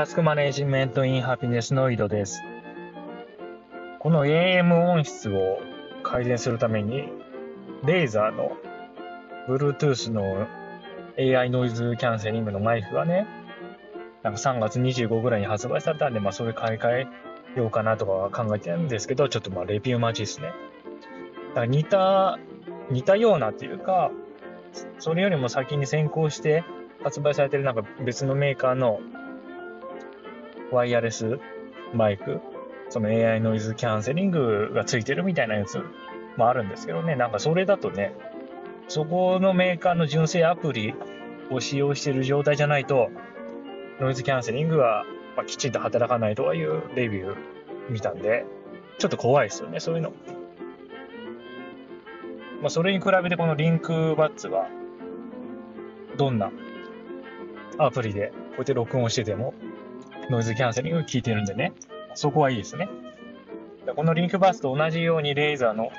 タスクマネジメントインハピネスの井戸です。この AM 音質を改善するために、レーザーの Bluetooth の AI ノイズキャンセリングのマイクがね、なんか3月25ぐらいに発売されたんで、まあそれ買い替えようかなとかは考えてるんですけど、ちょっとまあレビュー待ちですね。だから似た、似たようなっていうか、それよりも先に先行して発売されてるなんか別のメーカーのワイヤレスマイク、その AI ノイズキャンセリングがついてるみたいなやつもあるんですけどね、なんかそれだとね、そこのメーカーの純正アプリを使用している状態じゃないと、ノイズキャンセリングは、きちんと働かないとかいうレビュー見たんで、ちょっと怖いですよね、そういうの。まあ、それに比べてこのリンクバッツは、どんなアプリでこうやって録音してても、ノイズキャンセリング効いてるんでね、そこはいいですね。でこのリンクバスと同じようにレーザーの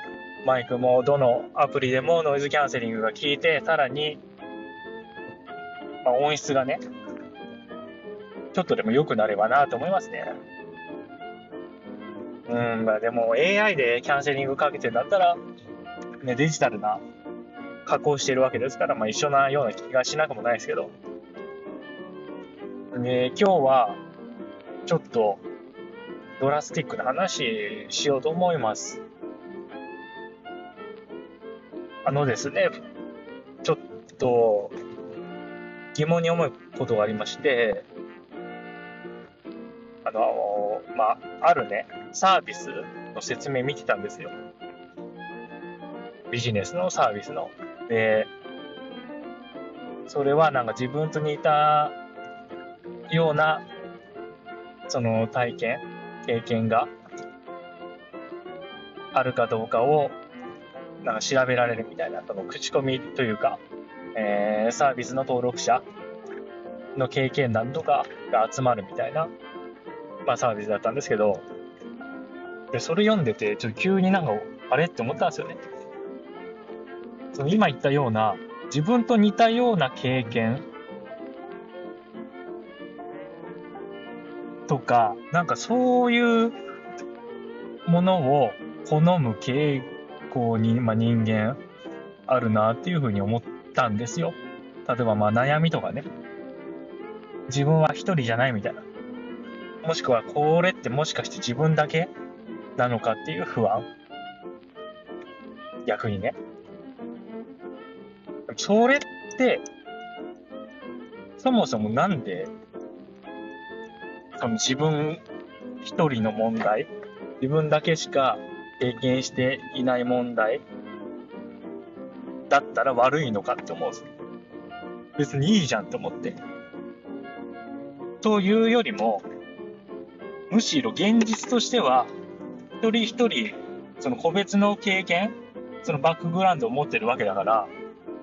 マイクもどのアプリでもノイズキャンセリングが効いて、さらに、まあ、音質がね、ちょっとでも良くなればなと思いますね。うん、まあでも AI でキャンセリングかけてんだったら、ね、デジタルな加工してるわけですから、まあ一緒なような気がしなくもないですけど。で、今日は、ちょっと、ドラスティックな話しようと思います。あのですね、ちょっと、疑問に思うことがありまして、あの、まあ、あるね、サービスの説明見てたんですよ。ビジネスのサービスの。で、それはなんか自分と似たような、その体験、経験があるかどうかを、なんか調べられるみたいな、その口コミというか、えーサービスの登録者の経験談とかが集まるみたいな、まあサービスだったんですけど、で、それ読んでて、ちょっと急になんか、あれって思ったんですよね。その今言ったような、自分と似たような経験とか、なんかそういうものを好む傾向に、まあ、人間あるなっていうふうに思ったんですよ。例えばまあ悩みとかね。自分は一人じゃないみたいな。もしくはこれってもしかして自分だけなのかっていう不安。逆にね。それって、そもそもなんで、その自分一人の問題、自分だけしか経験していない問題だったら悪いのかって思う。別にいいじゃんって思って。というよりも、むしろ現実としては、一人一人、その個別の経験、そのバックグラウンドを持ってるわけだから、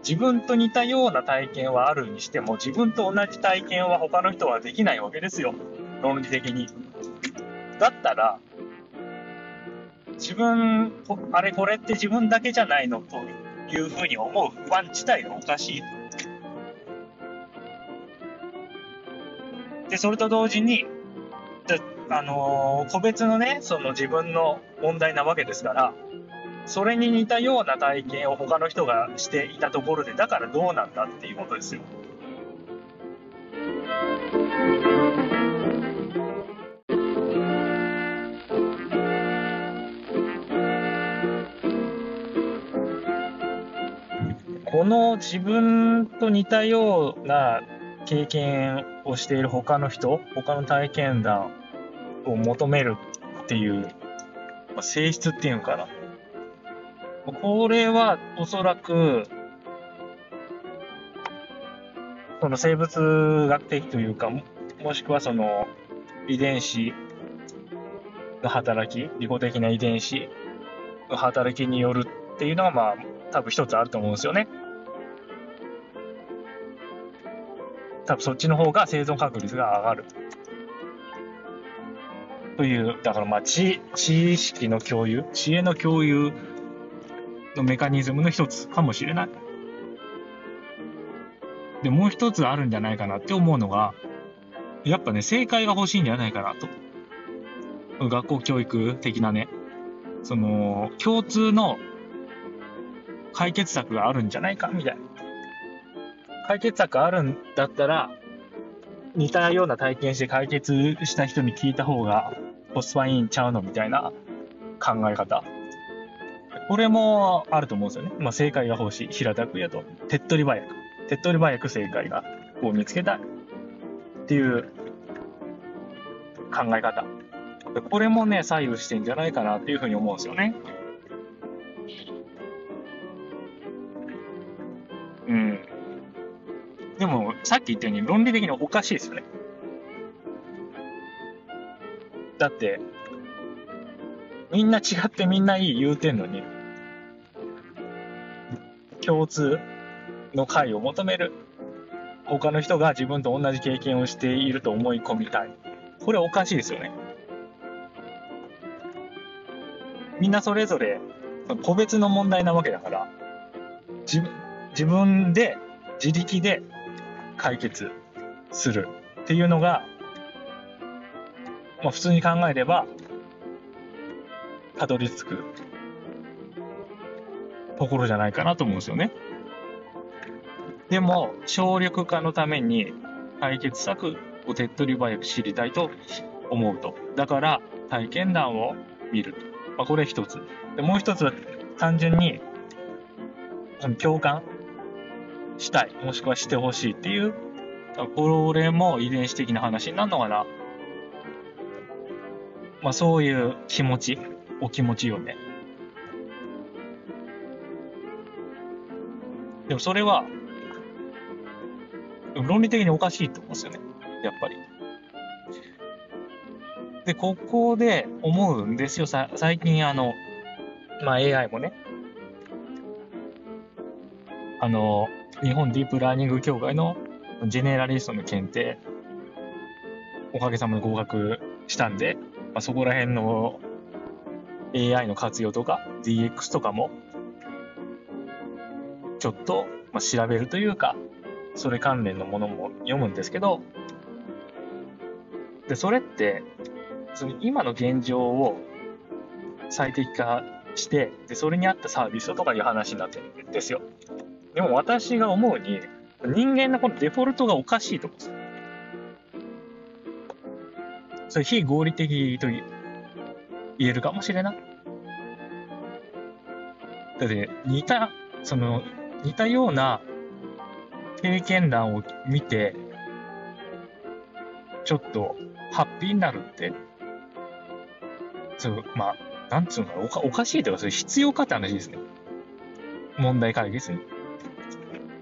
自分と似たような体験はあるにしても、自分と同じ体験は他の人はできないわけですよ。論理的に。だったら、自分、あれこれって自分だけじゃないのというふうに思う不安自体がおかしい。で、それと同時に、あのー個別のね、その自分の問題なわけですから、それに似たような体験を他の人がしていたところで、だからどうなんだっていうことですよ。この自分と似たような経験をしている他の人、他の体験談を求めるっていう、まあ性質っていうのかな。これはおそらく、その生物学的というか、もしくはその遺伝子の働き、利己的な遺伝子の働きによるっていうのが、まあ、多分一つあると思うんですよね。多分そっちの方が生存確率が上がる。という、だからまあ知、知識の共有、知恵の共有のメカニズムの一つかもしれない。で、もう一つあるんじゃないかなって思うのが、やっぱね、正解が欲しいんじゃないかなと。学校教育的なね、その、共通の解決策があるんじゃないかみたいな。解決策あるんだったら、似たような体験して解決した人に聞いた方がコスパいいんちゃうのみたいな考え方。これもあると思うんですよね。まあ、正解が欲しい。平たく言うと、手っ取り早く。手っ取り早く正解がを見つけたい。っていう考え方。これもね、左右してんじゃないかなっていうふうに思うんですよね。うん。さっき言ったように論理的におかしいですよね。だって、みんな違ってみんないい言うてんのに、共通の解を求める。他の人が自分と同じ経験をしていると思い込みたい。これおかしいですよね。みんなそれぞれ個別の問題なわけだから、自自分で自力で解決するっていうのが、まあ、普通に考えればたどり着くところじゃないかなと思うんですよね。でも、省力化のために解決策を手っ取り早く知りたいと思うと。だから、体験談を見ると。まあ、これ一つ。でもう一つは単純に、その共感したい、もしくはしてほしいっていう、これも遺伝子的な話になるのかな。まあそういう気持ち、お気持ちよね。でもそれは、論理的におかしいと思うんですよね。やっぱり。で、ここで思うんですよ。さ最近あの、まあ AI もね、あの、日本ディープラーニング協会のジェネラリストの検定、おかげさまで合格したんで、まあ、そこら辺の AI の活用とか DX とかも、ちょっと、まあ、調べるというか、それ関連のものも読むんですけど、で、それって、その今の現状を最適化して、で、それに合ったサービスとかいう話になってるんですよ。でも私が思うに、人間のこのデフォルトがおかしいと思うんですよ。それ非合理的と言えるかもしれない。だって似た、その似たような経験談を見て、ちょっとハッピーになるって、そう、まあ、なんつうのおかおかしいというか、それ必要かって話ですね。問題解決に。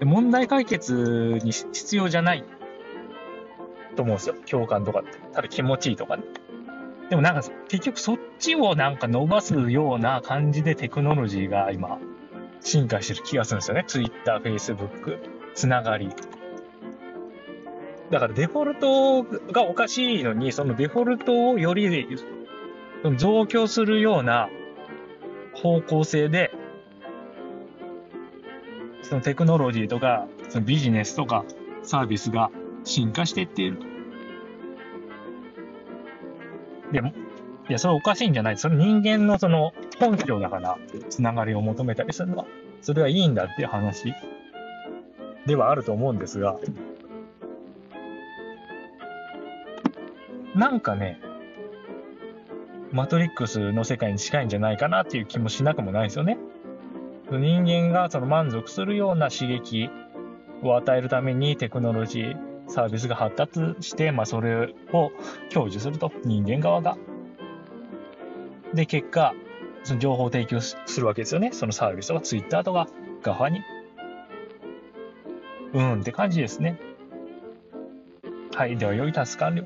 問題解決に必要じゃないと思うんですよ。共感とかって。ただ気持ちいいとかね。でもなんか結局そっちをなんか伸ばすような感じでテクノロジーが今進化してる気がするんですよね。Twitter、Facebook、つながり。だからデフォルトがおかしいのに、そのデフォルトをより増強するような方向性でそのテクノロジーとか、そのビジネスとかサービスが進化していっている。でも、いや、それおかしいんじゃない。その人間のその本性だから、つながりを求めたりするのは、それはいいんだっていう話ではあると思うんですが、なんかね、マトリックスの世界に近いんじゃないかなっていう気もしなくもないですよね。人間がその満足するような刺激を与えるためにテクノロジー、サービスが発達して、まあ、それを享受すると、人間側が。で、結果、その情報を提供するわけですよね。そのサービスとか、ツイッターとか、ガファに。うんって感じですね。はい。では、良いタス完了。